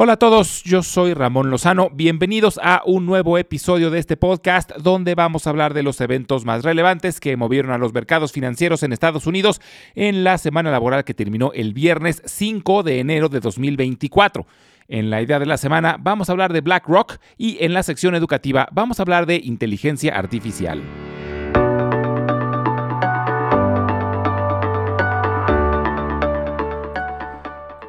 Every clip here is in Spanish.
Hola a todos, yo soy Ramón Lozano. Bienvenidos a un nuevo episodio de este podcast donde vamos a hablar de los eventos más relevantes que movieron a los mercados financieros en Estados Unidos en la semana laboral que terminó el viernes 5 de enero de 2024. En la idea de la semana vamos a hablar de BlackRock y en la sección educativa vamos a hablar de inteligencia artificial.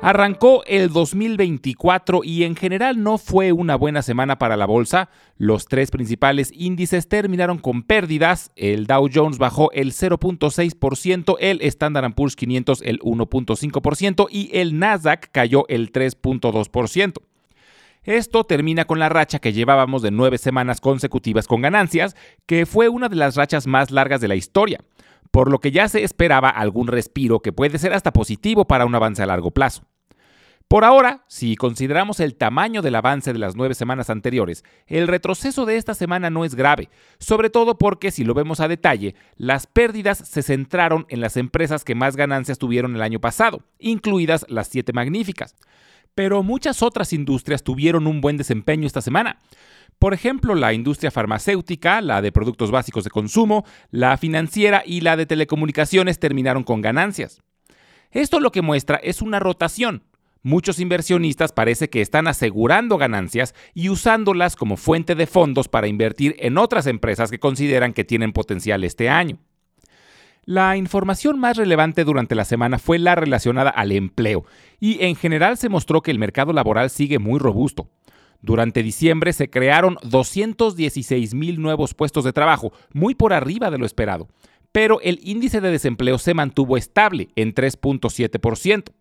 Arrancó el 2024 y en general no fue una buena semana para la bolsa. Los tres principales índices terminaron con pérdidas. El Dow Jones bajó el 0.6%, el Standard Poor's 500 el 1.5% y el Nasdaq cayó el 3.2%. Esto termina con la racha que llevábamos de nueve semanas consecutivas con ganancias, que fue una de las rachas más largas de la historia por lo que ya se esperaba algún respiro que puede ser hasta positivo para un avance a largo plazo. Por ahora, si consideramos el tamaño del avance de las nueve semanas anteriores, el retroceso de esta semana no es grave, sobre todo porque si lo vemos a detalle, las pérdidas se centraron en las empresas que más ganancias tuvieron el año pasado, incluidas las siete magníficas. Pero muchas otras industrias tuvieron un buen desempeño esta semana. Por ejemplo, la industria farmacéutica, la de productos básicos de consumo, la financiera y la de telecomunicaciones terminaron con ganancias. Esto lo que muestra es una rotación. Muchos inversionistas parece que están asegurando ganancias y usándolas como fuente de fondos para invertir en otras empresas que consideran que tienen potencial este año. La información más relevante durante la semana fue la relacionada al empleo, y en general se mostró que el mercado laboral sigue muy robusto. Durante diciembre se crearon 216 mil nuevos puestos de trabajo, muy por arriba de lo esperado, pero el índice de desempleo se mantuvo estable en 3.7%.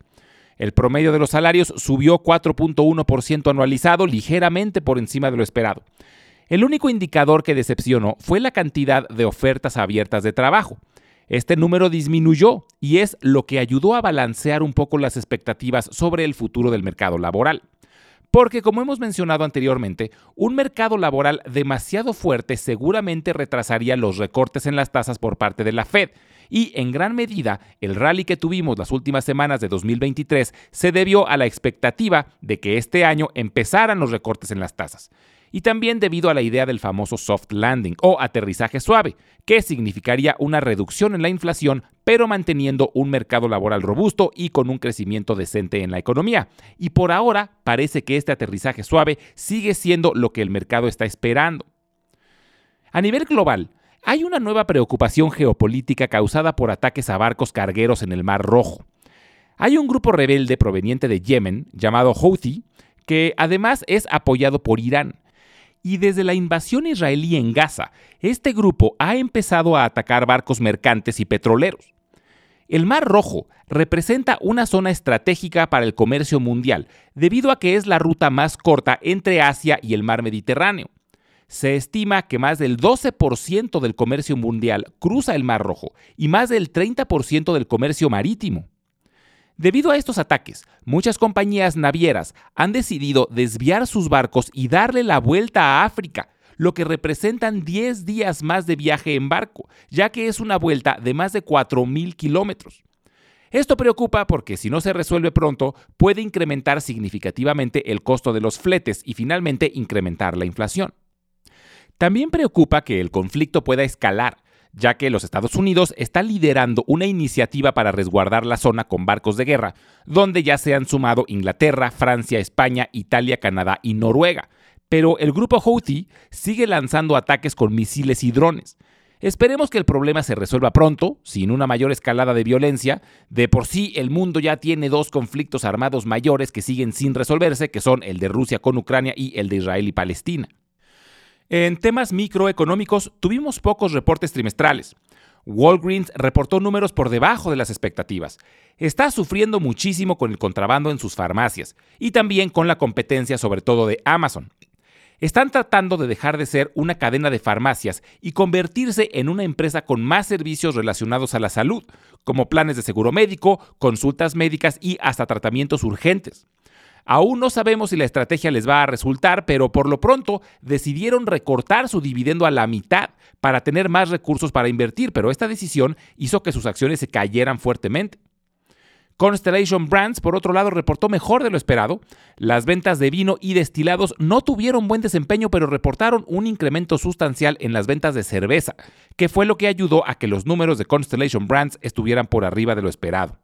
El promedio de los salarios subió 4.1% anualizado, ligeramente por encima de lo esperado. El único indicador que decepcionó fue la cantidad de ofertas abiertas de trabajo. Este número disminuyó y es lo que ayudó a balancear un poco las expectativas sobre el futuro del mercado laboral. Porque, como hemos mencionado anteriormente, un mercado laboral demasiado fuerte seguramente retrasaría los recortes en las tasas por parte de la Fed. Y en gran medida, el rally que tuvimos las últimas semanas de 2023 se debió a la expectativa de que este año empezaran los recortes en las tasas y también debido a la idea del famoso soft landing o aterrizaje suave, que significaría una reducción en la inflación, pero manteniendo un mercado laboral robusto y con un crecimiento decente en la economía. Y por ahora parece que este aterrizaje suave sigue siendo lo que el mercado está esperando. A nivel global, hay una nueva preocupación geopolítica causada por ataques a barcos cargueros en el Mar Rojo. Hay un grupo rebelde proveniente de Yemen, llamado Houthi, que además es apoyado por Irán, y desde la invasión israelí en Gaza, este grupo ha empezado a atacar barcos mercantes y petroleros. El Mar Rojo representa una zona estratégica para el comercio mundial, debido a que es la ruta más corta entre Asia y el Mar Mediterráneo. Se estima que más del 12% del comercio mundial cruza el Mar Rojo y más del 30% del comercio marítimo. Debido a estos ataques, muchas compañías navieras han decidido desviar sus barcos y darle la vuelta a África, lo que representan 10 días más de viaje en barco, ya que es una vuelta de más de 4.000 kilómetros. Esto preocupa porque si no se resuelve pronto, puede incrementar significativamente el costo de los fletes y finalmente incrementar la inflación. También preocupa que el conflicto pueda escalar, ya que los Estados Unidos están liderando una iniciativa para resguardar la zona con barcos de guerra, donde ya se han sumado Inglaterra, Francia, España, Italia, Canadá y Noruega. Pero el grupo Houthi sigue lanzando ataques con misiles y drones. Esperemos que el problema se resuelva pronto, sin una mayor escalada de violencia. De por sí, el mundo ya tiene dos conflictos armados mayores que siguen sin resolverse, que son el de Rusia con Ucrania y el de Israel y Palestina. En temas microeconómicos, tuvimos pocos reportes trimestrales. Walgreens reportó números por debajo de las expectativas. Está sufriendo muchísimo con el contrabando en sus farmacias y también con la competencia sobre todo de Amazon. Están tratando de dejar de ser una cadena de farmacias y convertirse en una empresa con más servicios relacionados a la salud, como planes de seguro médico, consultas médicas y hasta tratamientos urgentes. Aún no sabemos si la estrategia les va a resultar, pero por lo pronto decidieron recortar su dividendo a la mitad para tener más recursos para invertir, pero esta decisión hizo que sus acciones se cayeran fuertemente. Constellation Brands, por otro lado, reportó mejor de lo esperado. Las ventas de vino y destilados no tuvieron buen desempeño, pero reportaron un incremento sustancial en las ventas de cerveza, que fue lo que ayudó a que los números de Constellation Brands estuvieran por arriba de lo esperado.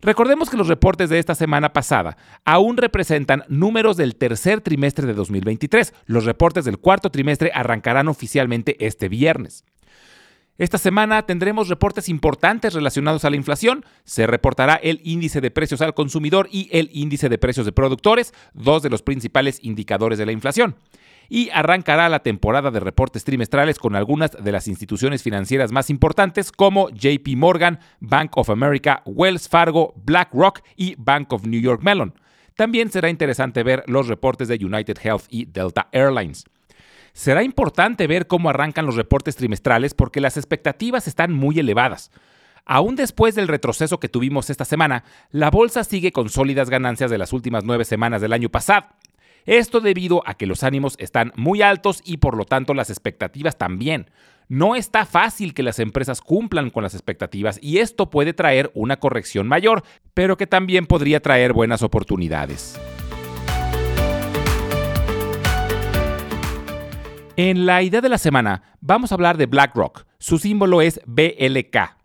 Recordemos que los reportes de esta semana pasada aún representan números del tercer trimestre de 2023. Los reportes del cuarto trimestre arrancarán oficialmente este viernes. Esta semana tendremos reportes importantes relacionados a la inflación. Se reportará el índice de precios al consumidor y el índice de precios de productores, dos de los principales indicadores de la inflación. Y arrancará la temporada de reportes trimestrales con algunas de las instituciones financieras más importantes como JP Morgan, Bank of America, Wells Fargo, BlackRock y Bank of New York Mellon. También será interesante ver los reportes de United Health y Delta Airlines. Será importante ver cómo arrancan los reportes trimestrales porque las expectativas están muy elevadas. Aún después del retroceso que tuvimos esta semana, la bolsa sigue con sólidas ganancias de las últimas nueve semanas del año pasado. Esto debido a que los ánimos están muy altos y por lo tanto las expectativas también. No está fácil que las empresas cumplan con las expectativas y esto puede traer una corrección mayor, pero que también podría traer buenas oportunidades. En la idea de la semana vamos a hablar de BlackRock. Su símbolo es BLK.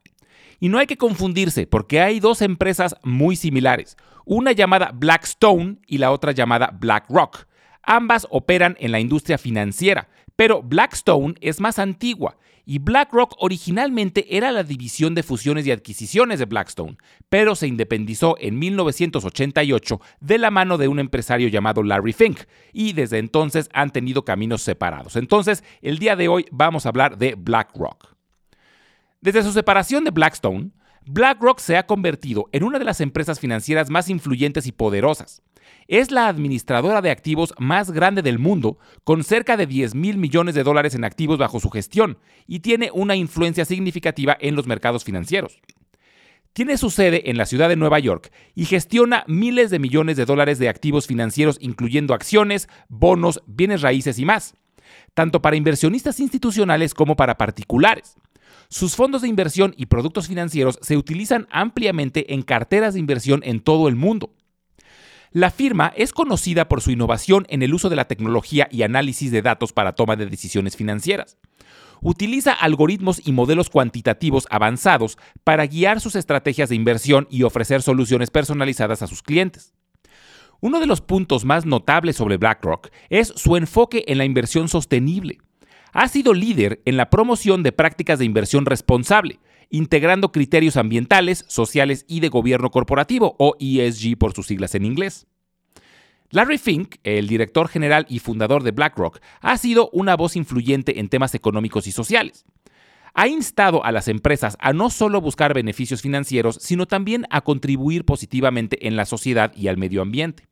Y no hay que confundirse porque hay dos empresas muy similares, una llamada Blackstone y la otra llamada BlackRock. Ambas operan en la industria financiera, pero Blackstone es más antigua y BlackRock originalmente era la división de fusiones y adquisiciones de Blackstone, pero se independizó en 1988 de la mano de un empresario llamado Larry Fink y desde entonces han tenido caminos separados. Entonces, el día de hoy vamos a hablar de BlackRock. Desde su separación de Blackstone, BlackRock se ha convertido en una de las empresas financieras más influyentes y poderosas. Es la administradora de activos más grande del mundo, con cerca de 10 mil millones de dólares en activos bajo su gestión, y tiene una influencia significativa en los mercados financieros. Tiene su sede en la ciudad de Nueva York y gestiona miles de millones de dólares de activos financieros, incluyendo acciones, bonos, bienes raíces y más, tanto para inversionistas institucionales como para particulares. Sus fondos de inversión y productos financieros se utilizan ampliamente en carteras de inversión en todo el mundo. La firma es conocida por su innovación en el uso de la tecnología y análisis de datos para toma de decisiones financieras. Utiliza algoritmos y modelos cuantitativos avanzados para guiar sus estrategias de inversión y ofrecer soluciones personalizadas a sus clientes. Uno de los puntos más notables sobre BlackRock es su enfoque en la inversión sostenible. Ha sido líder en la promoción de prácticas de inversión responsable, integrando criterios ambientales, sociales y de gobierno corporativo, o ESG por sus siglas en inglés. Larry Fink, el director general y fundador de BlackRock, ha sido una voz influyente en temas económicos y sociales. Ha instado a las empresas a no solo buscar beneficios financieros, sino también a contribuir positivamente en la sociedad y al medio ambiente.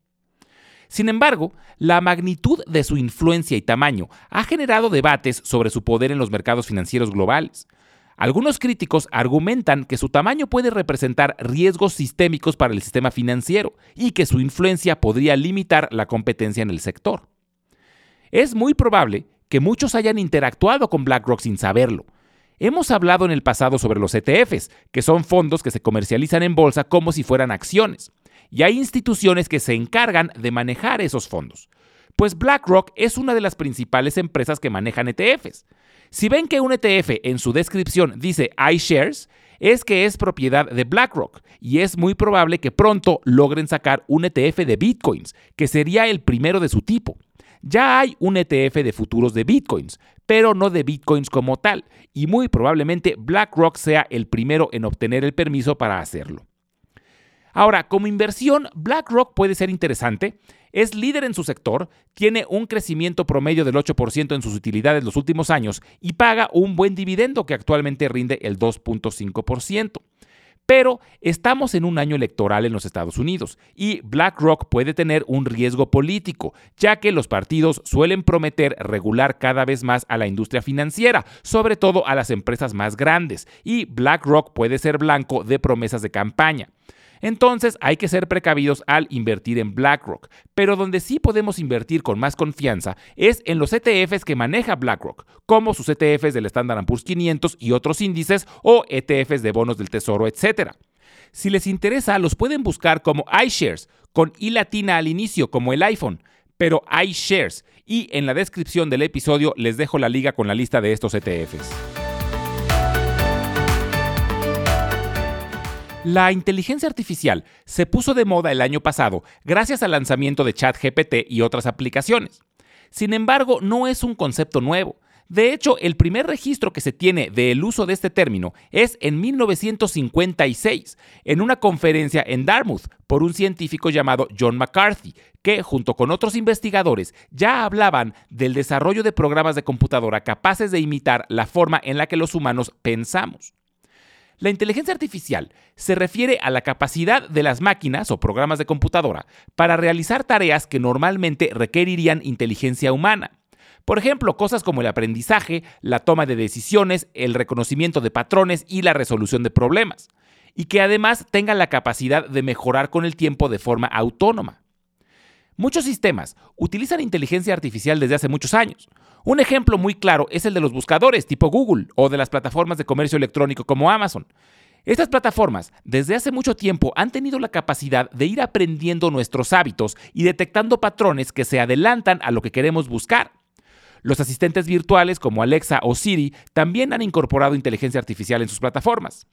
Sin embargo, la magnitud de su influencia y tamaño ha generado debates sobre su poder en los mercados financieros globales. Algunos críticos argumentan que su tamaño puede representar riesgos sistémicos para el sistema financiero y que su influencia podría limitar la competencia en el sector. Es muy probable que muchos hayan interactuado con BlackRock sin saberlo. Hemos hablado en el pasado sobre los ETFs, que son fondos que se comercializan en bolsa como si fueran acciones, y hay instituciones que se encargan de manejar esos fondos. Pues BlackRock es una de las principales empresas que manejan ETFs. Si ven que un ETF en su descripción dice iShares, es que es propiedad de BlackRock y es muy probable que pronto logren sacar un ETF de Bitcoins, que sería el primero de su tipo. Ya hay un ETF de futuros de Bitcoins, pero no de Bitcoins como tal, y muy probablemente BlackRock sea el primero en obtener el permiso para hacerlo. Ahora, como inversión, BlackRock puede ser interesante. Es líder en su sector, tiene un crecimiento promedio del 8% en sus utilidades los últimos años y paga un buen dividendo que actualmente rinde el 2.5%. Pero estamos en un año electoral en los Estados Unidos y BlackRock puede tener un riesgo político, ya que los partidos suelen prometer regular cada vez más a la industria financiera, sobre todo a las empresas más grandes, y BlackRock puede ser blanco de promesas de campaña. Entonces hay que ser precavidos al invertir en BlackRock, pero donde sí podemos invertir con más confianza es en los ETFs que maneja BlackRock, como sus ETFs del Standard Poor's 500 y otros índices o ETFs de bonos del tesoro, etc. Si les interesa, los pueden buscar como iShares, con i latina al inicio, como el iPhone, pero iShares. Y en la descripción del episodio les dejo la liga con la lista de estos ETFs. La inteligencia artificial se puso de moda el año pasado gracias al lanzamiento de ChatGPT y otras aplicaciones. Sin embargo, no es un concepto nuevo. De hecho, el primer registro que se tiene del uso de este término es en 1956, en una conferencia en Dartmouth por un científico llamado John McCarthy, que junto con otros investigadores ya hablaban del desarrollo de programas de computadora capaces de imitar la forma en la que los humanos pensamos. La inteligencia artificial se refiere a la capacidad de las máquinas o programas de computadora para realizar tareas que normalmente requerirían inteligencia humana. Por ejemplo, cosas como el aprendizaje, la toma de decisiones, el reconocimiento de patrones y la resolución de problemas, y que además tengan la capacidad de mejorar con el tiempo de forma autónoma. Muchos sistemas utilizan inteligencia artificial desde hace muchos años. Un ejemplo muy claro es el de los buscadores tipo Google o de las plataformas de comercio electrónico como Amazon. Estas plataformas desde hace mucho tiempo han tenido la capacidad de ir aprendiendo nuestros hábitos y detectando patrones que se adelantan a lo que queremos buscar. Los asistentes virtuales como Alexa o Siri también han incorporado inteligencia artificial en sus plataformas.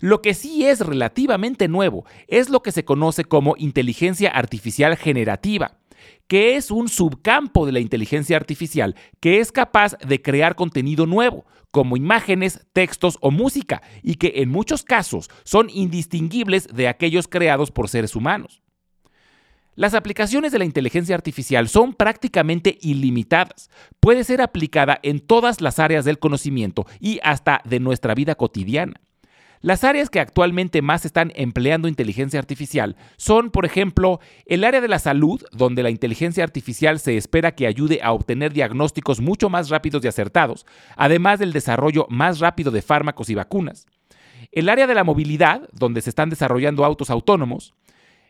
Lo que sí es relativamente nuevo es lo que se conoce como inteligencia artificial generativa que es un subcampo de la inteligencia artificial que es capaz de crear contenido nuevo, como imágenes, textos o música, y que en muchos casos son indistinguibles de aquellos creados por seres humanos. Las aplicaciones de la inteligencia artificial son prácticamente ilimitadas. Puede ser aplicada en todas las áreas del conocimiento y hasta de nuestra vida cotidiana. Las áreas que actualmente más están empleando inteligencia artificial son, por ejemplo, el área de la salud, donde la inteligencia artificial se espera que ayude a obtener diagnósticos mucho más rápidos y acertados, además del desarrollo más rápido de fármacos y vacunas. El área de la movilidad, donde se están desarrollando autos autónomos.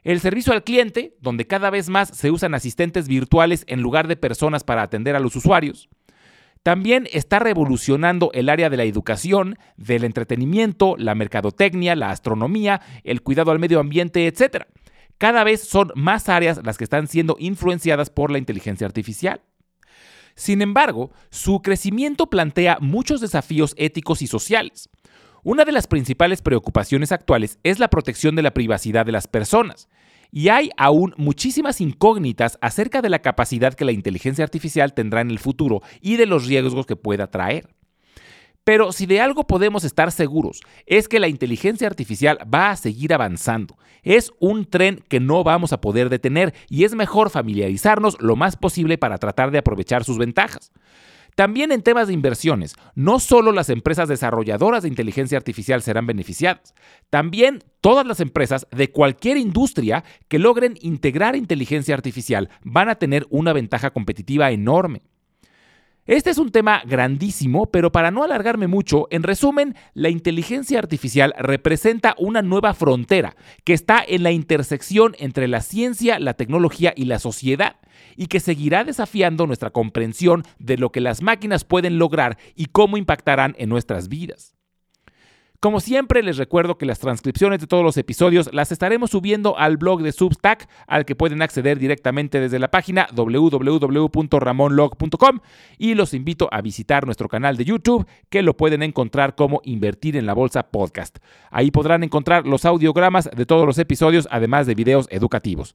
El servicio al cliente, donde cada vez más se usan asistentes virtuales en lugar de personas para atender a los usuarios. También está revolucionando el área de la educación, del entretenimiento, la mercadotecnia, la astronomía, el cuidado al medio ambiente, etc. Cada vez son más áreas las que están siendo influenciadas por la inteligencia artificial. Sin embargo, su crecimiento plantea muchos desafíos éticos y sociales. Una de las principales preocupaciones actuales es la protección de la privacidad de las personas, y hay aún muchísimas incógnitas acerca de la capacidad que la inteligencia artificial tendrá en el futuro y de los riesgos que pueda traer. Pero si de algo podemos estar seguros es que la inteligencia artificial va a seguir avanzando. Es un tren que no vamos a poder detener y es mejor familiarizarnos lo más posible para tratar de aprovechar sus ventajas. También en temas de inversiones, no solo las empresas desarrolladoras de inteligencia artificial serán beneficiadas, también todas las empresas de cualquier industria que logren integrar inteligencia artificial van a tener una ventaja competitiva enorme. Este es un tema grandísimo, pero para no alargarme mucho, en resumen, la inteligencia artificial representa una nueva frontera que está en la intersección entre la ciencia, la tecnología y la sociedad, y que seguirá desafiando nuestra comprensión de lo que las máquinas pueden lograr y cómo impactarán en nuestras vidas. Como siempre, les recuerdo que las transcripciones de todos los episodios las estaremos subiendo al blog de Substack, al que pueden acceder directamente desde la página www.ramonlog.com y los invito a visitar nuestro canal de YouTube, que lo pueden encontrar como Invertir en la Bolsa Podcast. Ahí podrán encontrar los audiogramas de todos los episodios, además de videos educativos.